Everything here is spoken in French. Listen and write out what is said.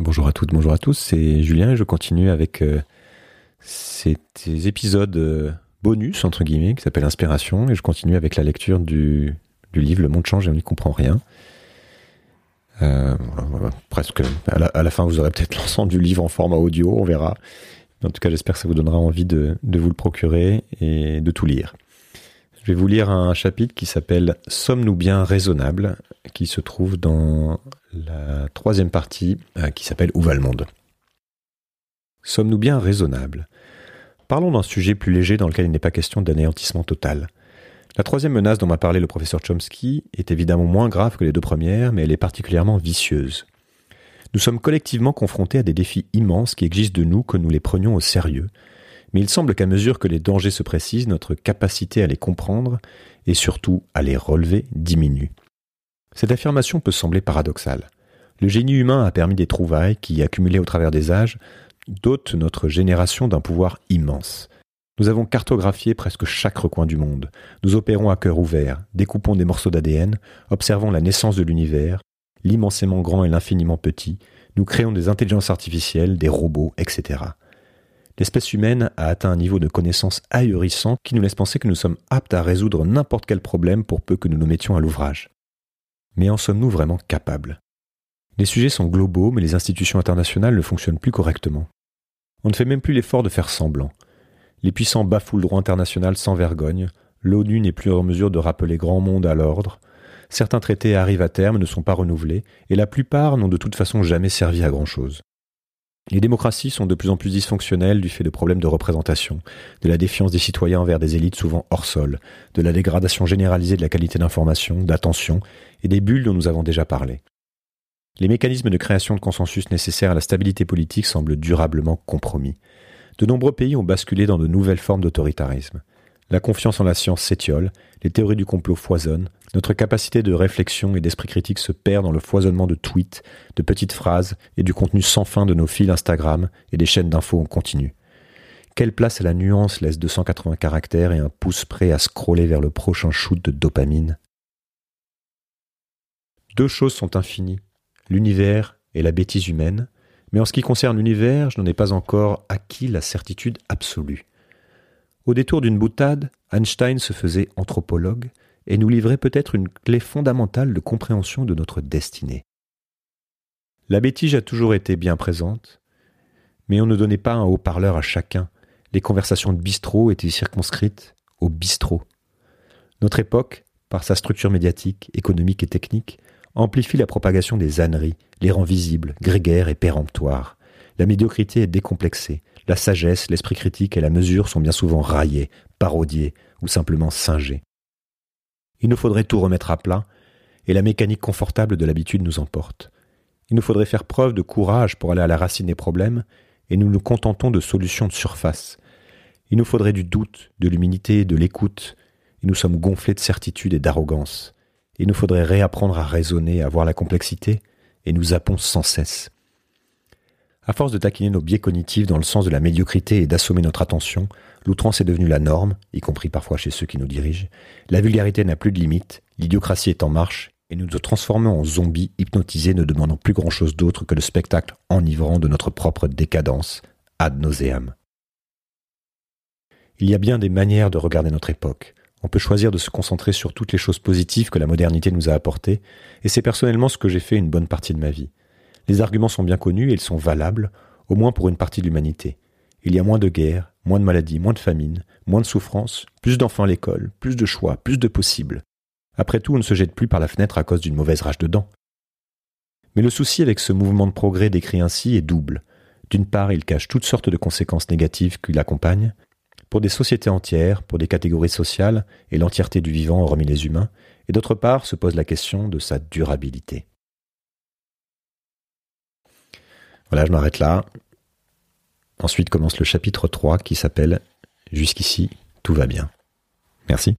Bonjour à toutes, bonjour à tous, c'est Julien et je continue avec euh, ces, épisodes euh, bonus, entre guillemets, qui s'appellent Inspiration, et je continue avec la lecture du, livre Le monde change et on n'y comprend rien. Euh, presque à la, fin, vous aurez peut-être l'ensemble du livre en format audio, on verra. En tout cas, j'espère que ça vous donnera envie de vous le procurer et de tout lire. Je vais vous lire un chapitre qui s'appelle Sommes-nous bien raisonnables? qui se trouve dans la troisième partie euh, qui s'appelle Où va le monde? Sommes-nous bien raisonnables? Parlons d'un sujet plus léger dans lequel il n'est pas question d'anéantissement total. La troisième menace dont m'a parlé le professeur Chomsky est évidemment moins grave que les deux premières, mais elle est particulièrement vicieuse. Nous sommes collectivement confrontés à des défis immenses qui exigent de nous que nous les prenions au sérieux, mais il semble qu'à mesure que les dangers se précisent, notre capacité à les comprendre et surtout à les relever diminue. Cette affirmation peut sembler paradoxale. Le génie humain a permis des trouvailles qui, accumulées au travers des âges, dotent notre génération d'un pouvoir immense. Nous avons cartographié presque chaque recoin du monde. Nous opérons à cœur ouvert, découpons des morceaux d'ADN, observons la naissance de l'univers, l'immensément grand et l'infiniment petit, nous créons des intelligences artificielles, des robots, etc l'espèce humaine a atteint un niveau de connaissance ahurissant qui nous laisse penser que nous sommes aptes à résoudre n'importe quel problème pour peu que nous nous mettions à l'ouvrage. Mais en sommes-nous vraiment capables? Les sujets sont globaux, mais les institutions internationales ne fonctionnent plus correctement. On ne fait même plus l'effort de faire semblant. Les puissants bafouent le droit international sans vergogne, l'ONU n'est plus en mesure de rappeler grand monde à l'ordre, certains traités arrivent à terme, ne sont pas renouvelés, et la plupart n'ont de toute façon jamais servi à grand chose. Les démocraties sont de plus en plus dysfonctionnelles du fait de problèmes de représentation, de la défiance des citoyens envers des élites souvent hors sol, de la dégradation généralisée de la qualité d'information, d'attention et des bulles dont nous avons déjà parlé. Les mécanismes de création de consensus nécessaires à la stabilité politique semblent durablement compromis. De nombreux pays ont basculé dans de nouvelles formes d'autoritarisme. La confiance en la science s'étiole, les théories du complot foisonnent, notre capacité de réflexion et d'esprit critique se perd dans le foisonnement de tweets, de petites phrases et du contenu sans fin de nos fils Instagram et des chaînes d'infos en continu. Quelle place à la nuance laisse 280 caractères et un pouce prêt à scroller vers le prochain shoot de dopamine? Deux choses sont infinies, l'univers et la bêtise humaine, mais en ce qui concerne l'univers, je n'en ai pas encore acquis la certitude absolue. Au détour d'une boutade, Einstein se faisait anthropologue et nous livrait peut-être une clé fondamentale de compréhension de notre destinée. La bêtise a toujours été bien présente, mais on ne donnait pas un haut-parleur à chacun. Les conversations de bistrot étaient circonscrites au bistrot. Notre époque, par sa structure médiatique, économique et technique, amplifie la propagation des âneries, les rend visibles, grégaires et péremptoires. La médiocrité est décomplexée, la sagesse, l'esprit critique et la mesure sont bien souvent raillés, parodiés ou simplement singés. Il nous faudrait tout remettre à plat, et la mécanique confortable de l'habitude nous emporte. Il nous faudrait faire preuve de courage pour aller à la racine des problèmes, et nous nous contentons de solutions de surface. Il nous faudrait du doute, de l'humilité, de l'écoute, et nous sommes gonflés de certitude et d'arrogance. Il nous faudrait réapprendre à raisonner, à voir la complexité, et nous zappons sans cesse. À force de taquiner nos biais cognitifs dans le sens de la médiocrité et d'assommer notre attention, l'outrance est devenue la norme, y compris parfois chez ceux qui nous dirigent. La vulgarité n'a plus de limite, l'idiocratie est en marche, et nous nous transformons en zombies hypnotisés ne demandant plus grand-chose d'autre que le spectacle enivrant de notre propre décadence, ad nauseam. Il y a bien des manières de regarder notre époque. On peut choisir de se concentrer sur toutes les choses positives que la modernité nous a apportées, et c'est personnellement ce que j'ai fait une bonne partie de ma vie. Les arguments sont bien connus et ils sont valables, au moins pour une partie de l'humanité. Il y a moins de guerres, moins de maladies, moins de famines, moins de souffrances, plus d'enfants à l'école, plus de choix, plus de possibles. Après tout, on ne se jette plus par la fenêtre à cause d'une mauvaise rage de dents. Mais le souci avec ce mouvement de progrès décrit ainsi est double. D'une part, il cache toutes sortes de conséquences négatives qui l'accompagnent, pour des sociétés entières, pour des catégories sociales et l'entièreté du vivant hormis les humains, et d'autre part se pose la question de sa durabilité. Voilà, je m'arrête là. Ensuite commence le chapitre 3 qui s'appelle Jusqu'ici, tout va bien. Merci.